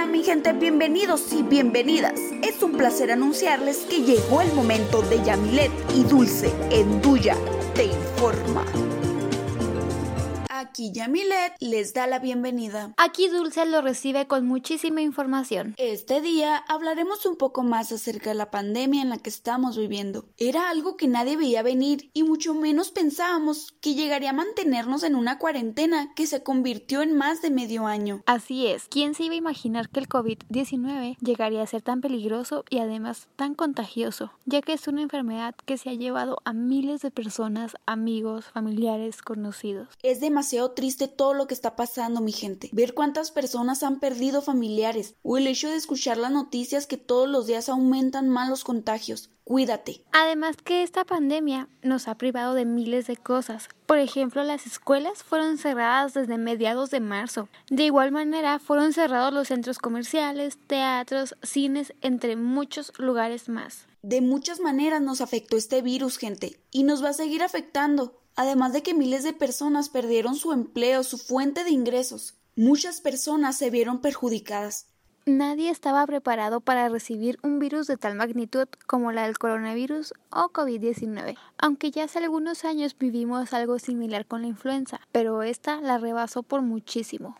Hola mi gente, bienvenidos y bienvenidas. Es un placer anunciarles que llegó el momento de Yamilet y Dulce en Duya Te Informa. Aquí Yamilet les da la bienvenida. Aquí Dulce lo recibe con muchísima información. Este día hablaremos un poco más acerca de la pandemia en la que estamos viviendo. Era algo que nadie veía venir y mucho menos pensábamos que llegaría a mantenernos en una cuarentena que se convirtió en más de medio año. Así es, ¿quién se iba a imaginar que el COVID-19 llegaría a ser tan peligroso y además tan contagioso? Ya que es una enfermedad que se ha llevado a miles de personas, amigos, familiares, conocidos. Es demasiado triste todo lo que está pasando, mi gente. Ver cuántas personas han perdido familiares o el hecho de escuchar las noticias que todos los días aumentan más los contagios. Cuídate. Además que esta pandemia nos ha privado de miles de cosas. Por ejemplo, las escuelas fueron cerradas desde mediados de marzo. De igual manera, fueron cerrados los centros comerciales, teatros, cines, entre muchos lugares más. De muchas maneras nos afectó este virus, gente, y nos va a seguir afectando además de que miles de personas perdieron su empleo, su fuente de ingresos. Muchas personas se vieron perjudicadas. Nadie estaba preparado para recibir un virus de tal magnitud como la del coronavirus o COVID-19, aunque ya hace algunos años vivimos algo similar con la influenza, pero esta la rebasó por muchísimo.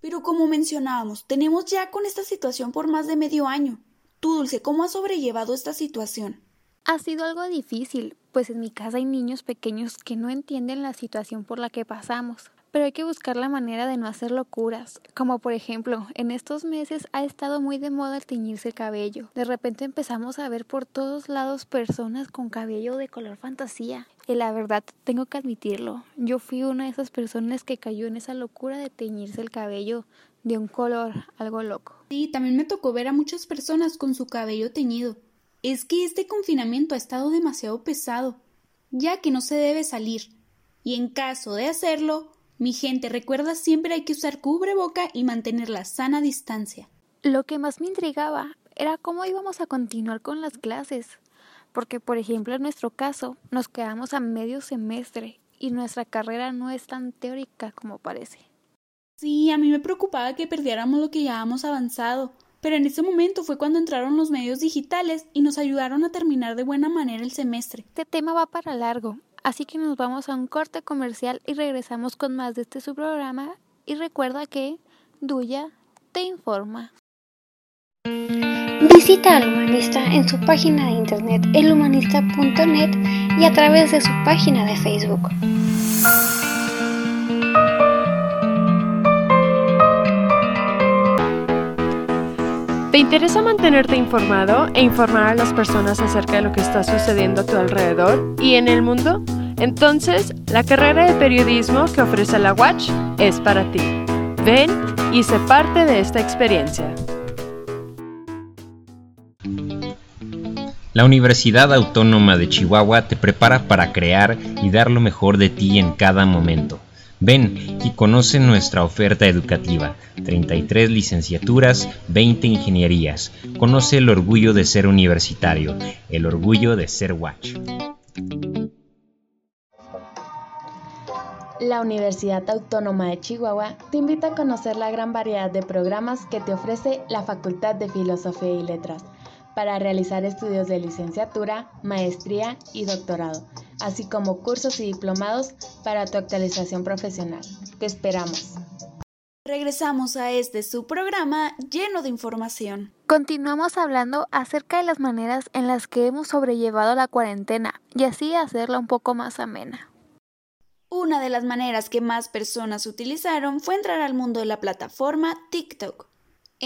Pero como mencionábamos, tenemos ya con esta situación por más de medio año. Tú, Dulce, ¿cómo has sobrellevado esta situación? Ha sido algo difícil, pues en mi casa hay niños pequeños que no entienden la situación por la que pasamos. Pero hay que buscar la manera de no hacer locuras, como por ejemplo, en estos meses ha estado muy de moda el teñirse el cabello. De repente empezamos a ver por todos lados personas con cabello de color fantasía. Y la verdad, tengo que admitirlo, yo fui una de esas personas que cayó en esa locura de teñirse el cabello de un color algo loco. Sí, también me tocó ver a muchas personas con su cabello teñido es que este confinamiento ha estado demasiado pesado, ya que no se debe salir. Y en caso de hacerlo, mi gente recuerda siempre hay que usar cubreboca y mantener la sana distancia. Lo que más me intrigaba era cómo íbamos a continuar con las clases, porque por ejemplo en nuestro caso nos quedamos a medio semestre y nuestra carrera no es tan teórica como parece. Sí, a mí me preocupaba que perdiéramos lo que ya hemos avanzado, pero en ese momento fue cuando entraron los medios digitales y nos ayudaron a terminar de buena manera el semestre. Este tema va para largo, así que nos vamos a un corte comercial y regresamos con más de este su programa y recuerda que Duya te informa. Visita al humanista en su página de internet elhumanista.net y a través de su página de Facebook. ¿Te interesa mantenerte informado e informar a las personas acerca de lo que está sucediendo a tu alrededor y en el mundo? Entonces, la carrera de periodismo que ofrece la Watch es para ti. Ven y sé parte de esta experiencia. La Universidad Autónoma de Chihuahua te prepara para crear y dar lo mejor de ti en cada momento. Ven y conoce nuestra oferta educativa, 33 licenciaturas, 20 ingenierías. Conoce el orgullo de ser universitario, el orgullo de ser Watch. La Universidad Autónoma de Chihuahua te invita a conocer la gran variedad de programas que te ofrece la Facultad de Filosofía y Letras para realizar estudios de licenciatura, maestría y doctorado, así como cursos y diplomados para tu actualización profesional. Te esperamos. Regresamos a este su programa lleno de información. Continuamos hablando acerca de las maneras en las que hemos sobrellevado la cuarentena y así hacerla un poco más amena. Una de las maneras que más personas utilizaron fue entrar al mundo de la plataforma TikTok.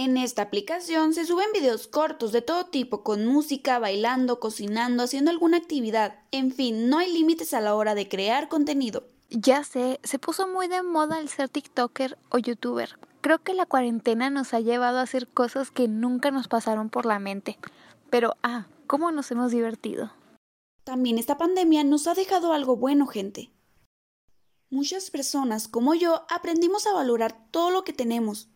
En esta aplicación se suben videos cortos de todo tipo con música, bailando, cocinando, haciendo alguna actividad. En fin, no hay límites a la hora de crear contenido. Ya sé, se puso muy de moda el ser TikToker o YouTuber. Creo que la cuarentena nos ha llevado a hacer cosas que nunca nos pasaron por la mente. Pero, ah, ¿cómo nos hemos divertido? También esta pandemia nos ha dejado algo bueno, gente. Muchas personas, como yo, aprendimos a valorar todo lo que tenemos,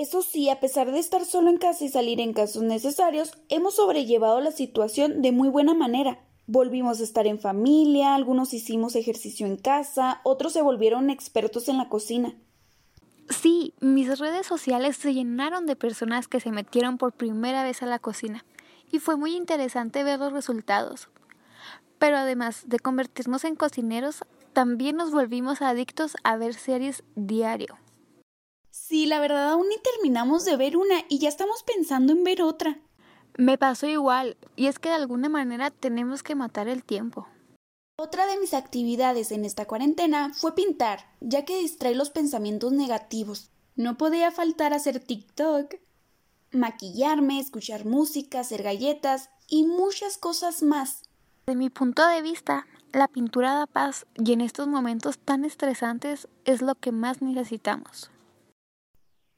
eso sí, a pesar de estar solo en casa y salir en casos necesarios, hemos sobrellevado la situación de muy buena manera. Volvimos a estar en familia, algunos hicimos ejercicio en casa, otros se volvieron expertos en la cocina. Sí, mis redes sociales se llenaron de personas que se metieron por primera vez a la cocina y fue muy interesante ver los resultados. Pero además de convertirnos en cocineros, también nos volvimos adictos a ver series diario. Sí, la verdad aún ni terminamos de ver una y ya estamos pensando en ver otra. Me pasó igual, y es que de alguna manera tenemos que matar el tiempo. Otra de mis actividades en esta cuarentena fue pintar, ya que distrae los pensamientos negativos. No podía faltar hacer TikTok, maquillarme, escuchar música, hacer galletas y muchas cosas más. De mi punto de vista, la pintura da paz y en estos momentos tan estresantes es lo que más necesitamos.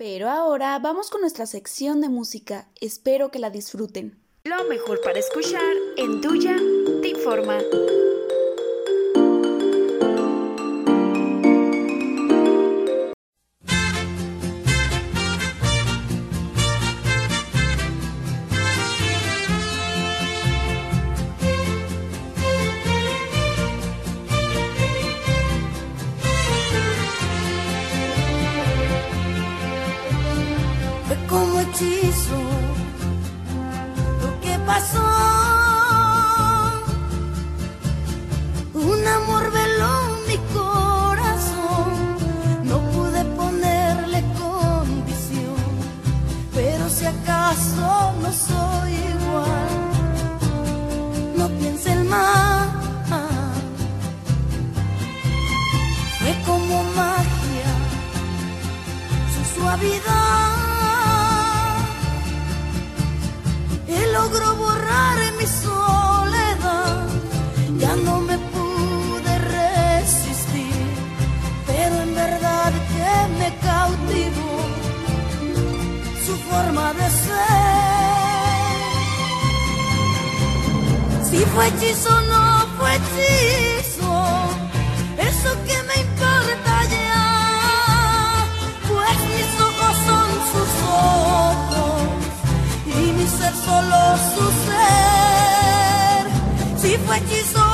Pero ahora vamos con nuestra sección de música. Espero que la disfruten. Lo mejor para escuchar en Duya te informa. Fue hechizo no fue hechizo, eso que me importa ya. y mi ser solo su ser. Si fue hechizo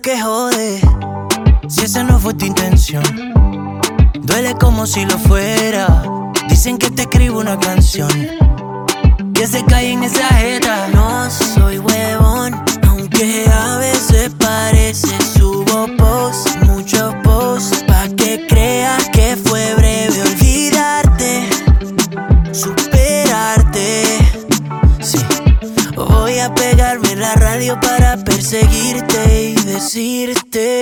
que jode. Si esa no fue tu intención, duele como si lo fuera. Dicen que te escribo una canción que se cae en esa jeta. No soy huevón, que a veces parece subo post, muchos posts, pa' que creas que fue breve olvidarte, superarte. Sí, voy a pegarme la radio para perseguirte y decirte,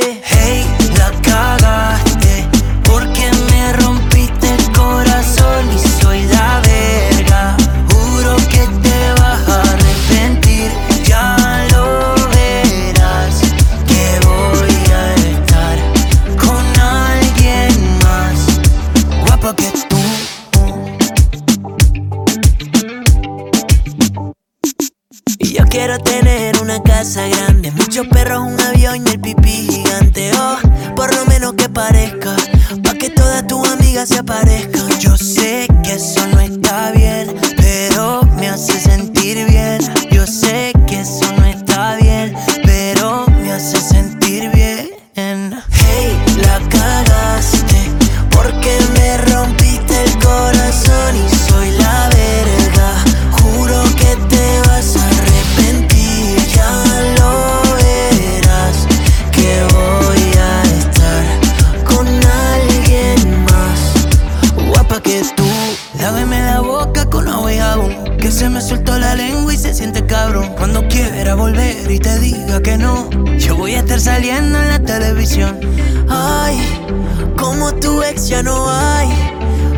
muchos perros, un avión y el pipí gigante. Oh, por lo menos que parezca, pa' que todas tus amigas se aparezcan. Yo sé que eso no está bien, pero me hace sentir bien. Yo sé que Ay, como tu ex ya no hay.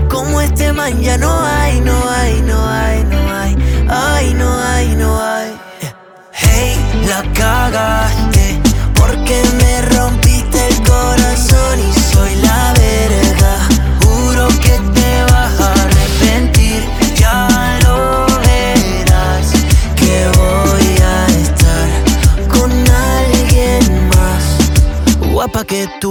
Como este man ya no hay, no hay, no hay, no hay. Ay, no hay, no hay. Hey, la cagaste. Porque me que tú.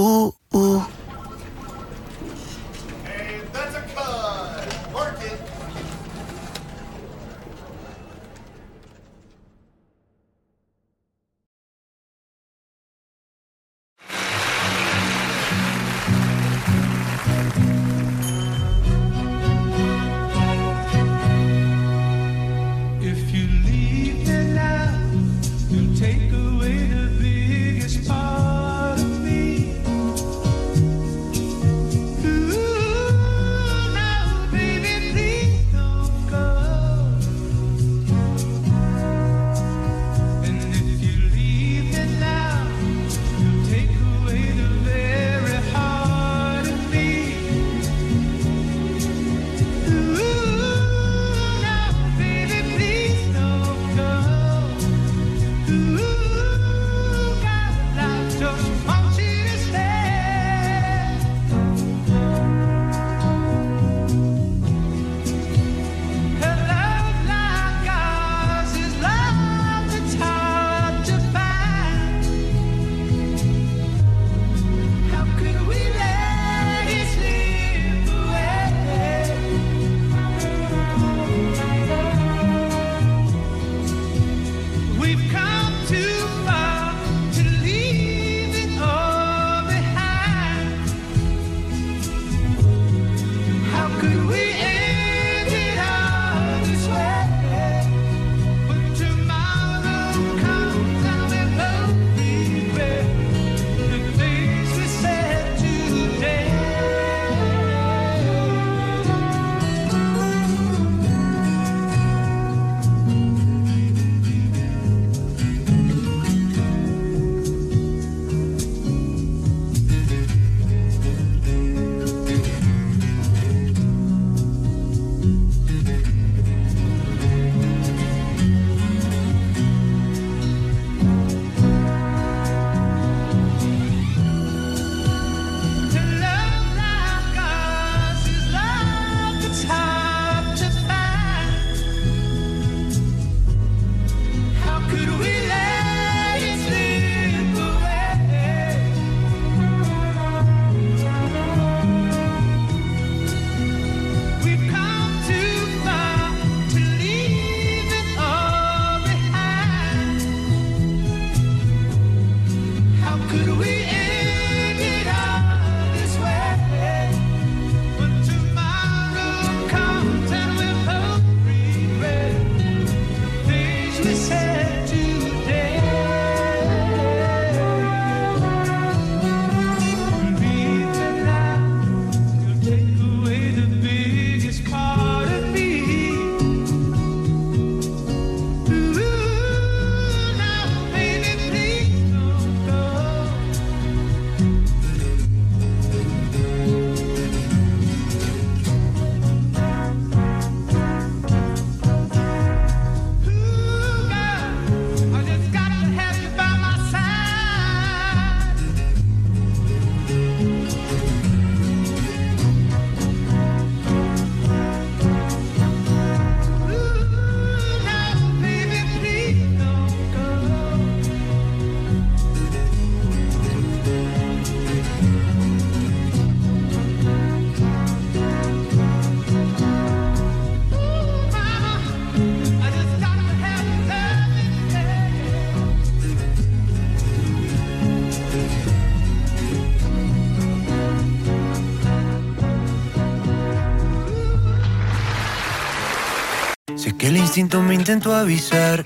Instinto me intentó avisar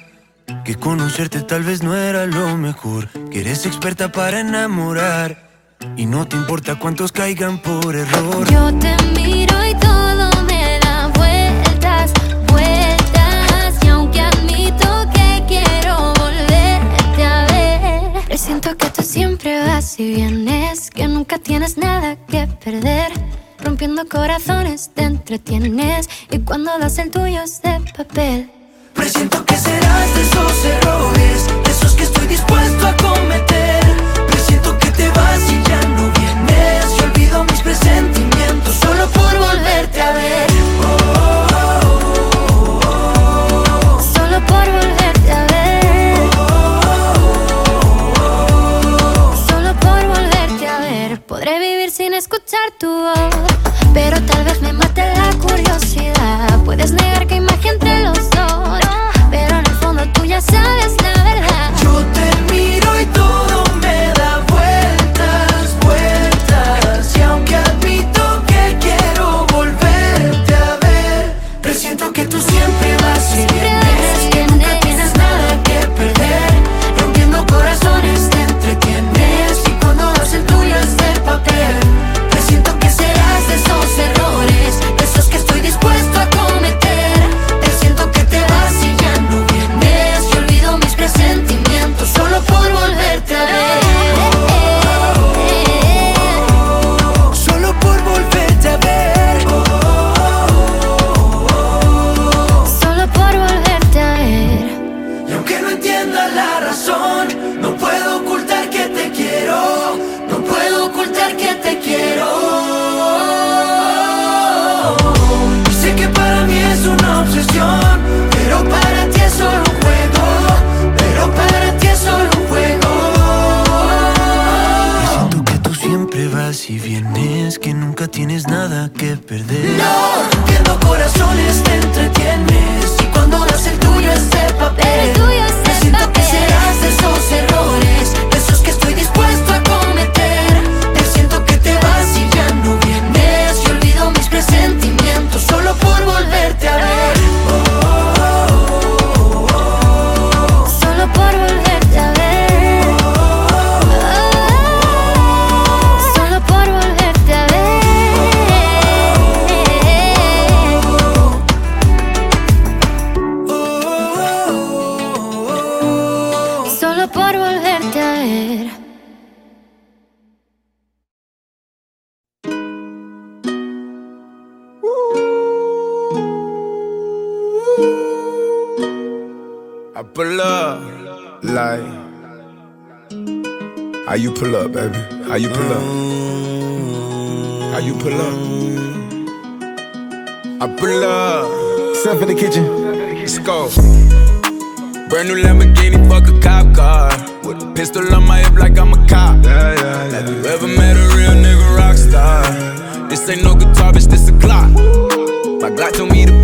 que conocerte tal vez no era lo mejor. Que eres experta para enamorar y no te importa cuántos caigan por error. Yo te miro y todo me da vueltas, vueltas. Y aunque admito que quiero volverte a ver, presiento que tú siempre vas y vienes, que nunca tienes nada que perder. Rompiendo corazones te entretienes y cuando das el tuyo es de papel. Presiento que serás de esos errores, de esos que estoy dispuesto a cometer. Presiento que te vas y ya no vienes. Y olvido mis presentimientos solo por volverte a ver. Solo por volverte a ver. Solo por volverte a ver. Podré vivir sin escuchar tu voz. Pull up, baby? How you pull up? How you pull up? I pull up. Step in the kitchen. Let's go. Brand new Lamborghini, fuck a cop car. With a pistol on my hip like I'm a cop. Yeah, yeah, Have you ever met a real nigga rock star? This ain't no guitar, bitch, this a Glock. My Glock told me to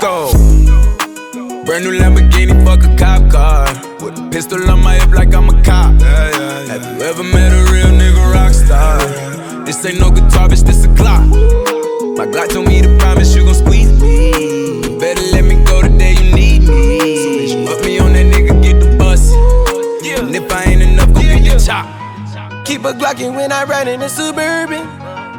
Go. Brand new Lamborghini, fuck a cop car. With a pistol on my hip like I'm a cop. Have you ever met a real nigga rock star? This ain't no guitar, bitch, this a Glock. My Glock told me to promise you gon' squeeze me. You better let me go the day you need me. So bitch, put me on that nigga, get the bus. And if I ain't enough, go get the chop. Keep a Glockin' when I ride in the Suburban.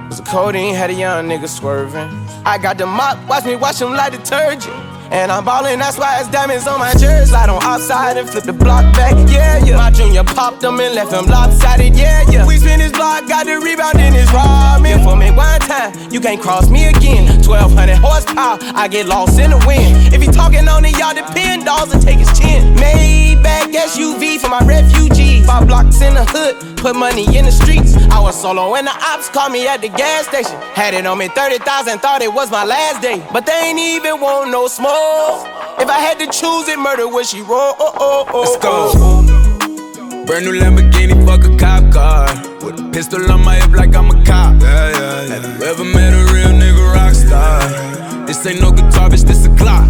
Was a codeine, had a young nigga swerving. I got the mop, watch me wash him like detergent. And I'm ballin', that's why it's diamonds on my jersey. Slide on outside and flip the block back, yeah, yeah. My junior popped them and left him lopsided, yeah, yeah. We spin his block, got the rebound in his ramen. For me one time, you can't cross me again. 1200 horsepower, I get lost in the wind. If he talking on it, y'all depend, dolls and take his chin. Maybach SUV for my refugees. Five blocks in the hood, put money in the streets. I was solo when the ops called me at the gas station. Had it on me 30,000, thought it was my last day. But they ain't even want no smoke. If I had to choose it, murder would she roll? Oh, oh, oh, Let's go. oh. Brand new Lamborghini, fuck a cop car. With a pistol on my hip like I'm a cop. Yeah, yeah, yeah. Have you ever met a real nigga rock star? This ain't no guitar, bitch, this a clock.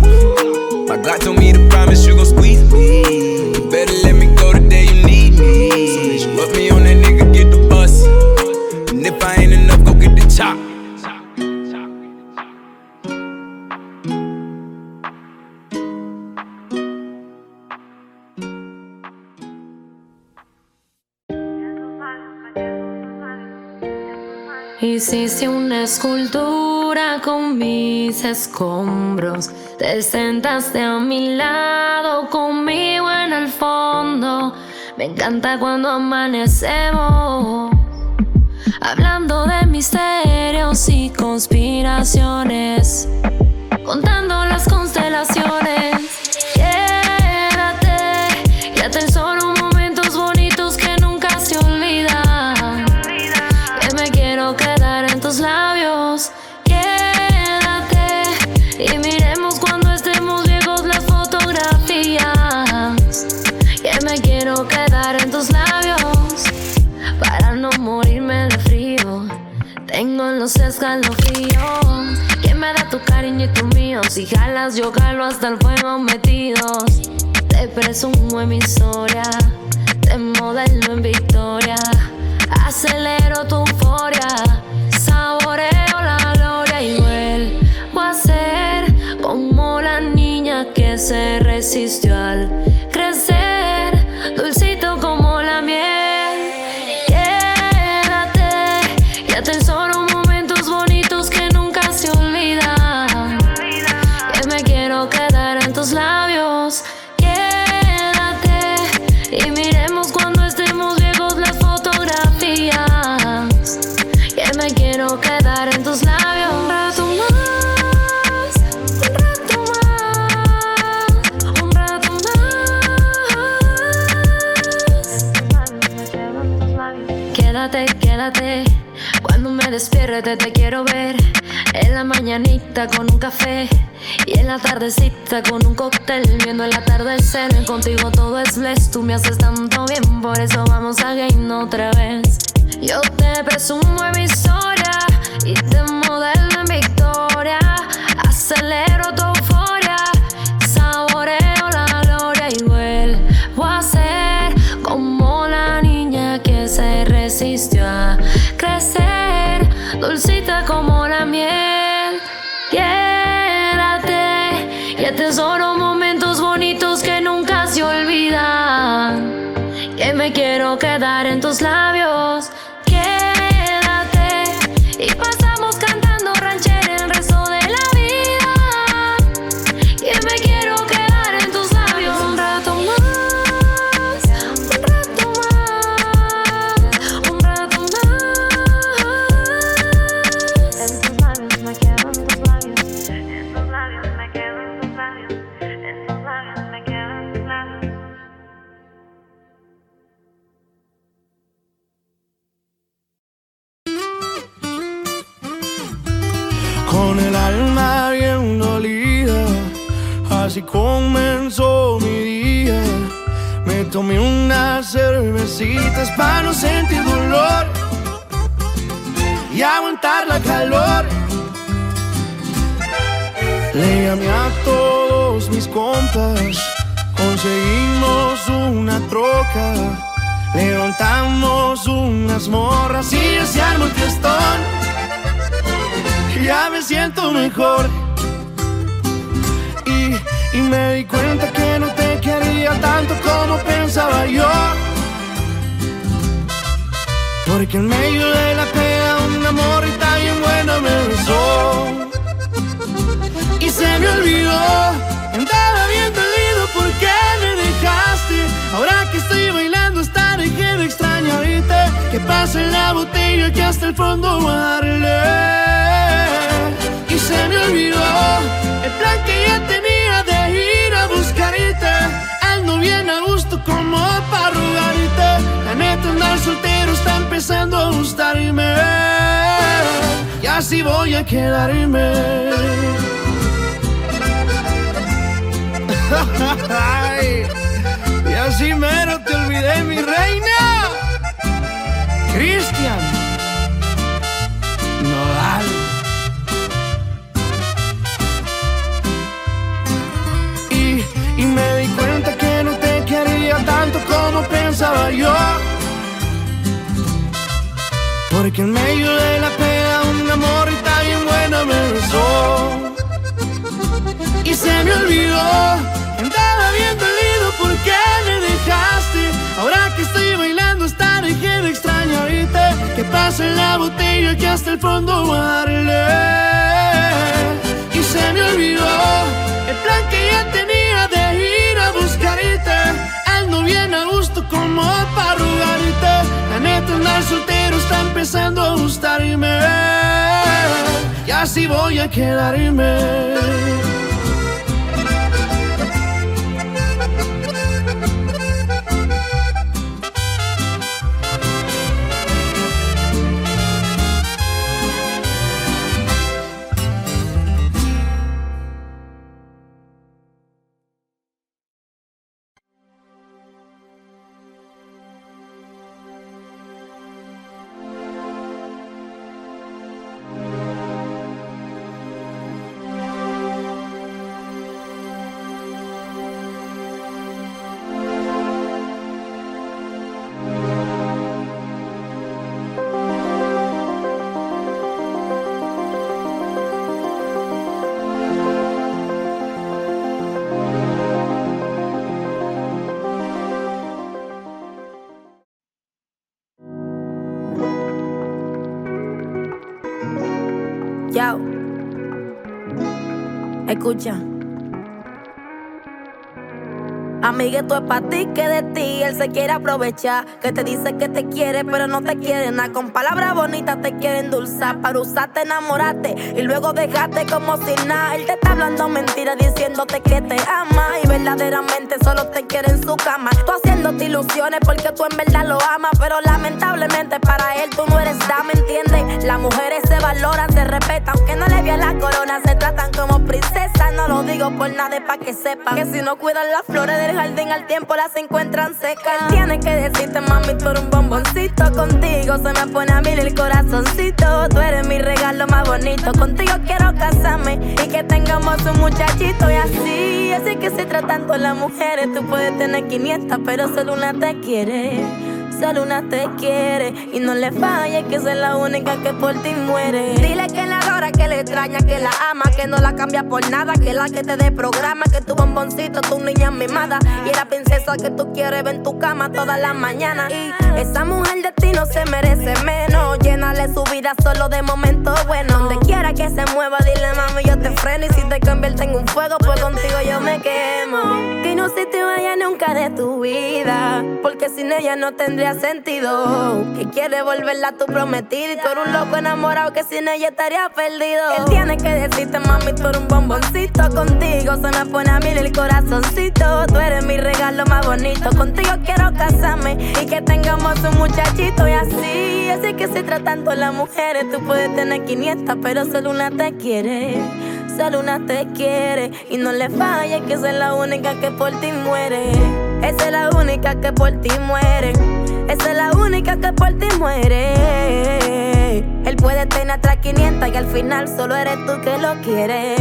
My Glock told me to promise you gon' squeeze me. You better let me go the day you need me. So put me on that nigga, get the bus. And if I ain't enough, go get the chop. Hiciste una escultura con mis escombros. Te sentaste a mi lado conmigo en el fondo. Me encanta cuando amanecemos. Hablando de misterios y conspiraciones. Yo jalo hasta el fuego metidos. Te presumo en mi historia. Te modelo en victoria. Acelero tu euforia. Con un café. Y en la tardecita con un cóctel. Viendo el atardecer. Contigo todo es bless. Tú me haces tanto bien. Por eso vamos a game otra vez. Yo te presumo en mi historia. Y te modelo en victoria. Acelero tu euforia. Saboreo la gloria y vuelvo a ser como la niña que se resistió a crecer, dulcita como la miel. Quédate y atesoro momentos bonitos que nunca se olvidan. Que me quiero quedar en tus labios. Aguantar la calor. Le llamé a todos mis compas, conseguimos una troca, levantamos unas morras y se armó el ya me siento mejor. Y, y me di cuenta que no te quería tanto como pensaba yo. Porque en medio de la me besó y se me olvidó. Andaba bien dolido porque me dejaste. Ahora que estoy bailando esta dejé de extrañarte. Que pase la botella que hasta el fondo guardaré. Y se me olvidó el plan que ya tenía de ir a buscarte. Ando bien a gusto como para rogarte. La neta andar soltero está empezando a gustarme. Así voy a quedarme. Ay, y así mero te olvidé, mi reina. Cristian Nodal. Y, y me di cuenta que no te quería tanto como pensaba yo. Porque en medio de la pena se me olvidó andaba bien dolido porque me dejaste. Ahora que estoy bailando hasta dejé de extrañarte. Que pase la botella que hasta el fondo darle. Y se me olvidó el plan que ya tenía de ir a buscarte. Ando bien a gusto como para rogarte. La neta andar soltero está empezando a gustarme. Y así voy a quedarme. Yao. Escucha. Amiguito es para ti que de ti él se quiere aprovechar. Que te dice que te quiere, pero no te quiere nada. Con palabras bonitas te quiere endulzar. Para usarte, enamorarte y luego dejarte como si nada. Él te está hablando mentiras, diciéndote que te ama. Y verdaderamente solo te quiere en su cama. Tú haciéndote ilusiones porque tú en verdad lo amas. Pero lamentablemente para él tú no eres dama, ¿entiendes? Las mujeres se valoran, se respetan. Aunque no le vean la corona, se tratan como princesas. No lo digo por nada, pa' que sepan. Que si no cuidan las flores jardín al tiempo las encuentran secas. Él tiene que decirte, mami, tú eres un bomboncito. Contigo se me pone a mí el corazoncito. Tú eres mi regalo más bonito. Contigo quiero casarme y que tengamos un muchachito. Y así, así que se tratando las mujeres. Tú puedes tener 500, pero solo una te quiere. Solo una te quiere y no le falle que es la única que por ti muere. Dile que la adora, que le extraña, que la ama, que no la cambia por nada, que la que te dé programa, que tu bomboncito, tu niña mimada y la princesa que tú quieres ver en tu cama todas las mañanas. Y esa mujer de ti no se merece menos. Llénale su vida solo de momentos buenos. Donde quiera que se mueva, dile mami, yo te freno. Y si te convierte en un fuego, pues contigo yo me quemo. Que no se te vaya nunca de tu vida, porque sin ella no tendría sentido. Que quiere volverla tu prometida y tú eres un loco enamorado que sin ella estaría perdido. Él tiene que decirte, mami, tú eres un bomboncito. Contigo se me pone a mí el corazoncito. Tú eres mi regalo más bonito. Contigo quiero casarme y que tengamos un muchachito. Y así, así que se tratando las mujeres. Tú puedes tener 500, pero solo una te quiere. Solo una te quiere y no le falle que esa es la única que por ti muere. Esa es la única que por ti muere. Esa es la única que por ti muere. Él puede tener atrás 500 y al final solo eres tú que lo quieres.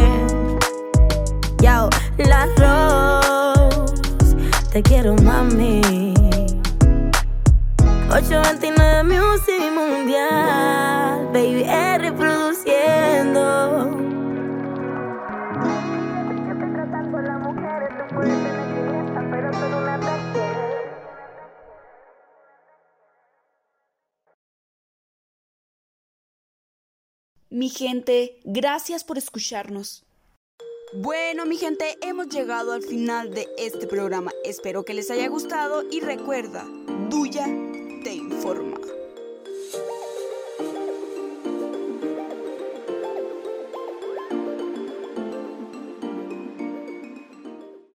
Yao, la Rose, te quiero mami. 829 Music Mundial, baby, es reproduciendo. Mi gente, gracias por escucharnos. Bueno, mi gente, hemos llegado al final de este programa. Espero que les haya gustado y recuerda, Duya te informa.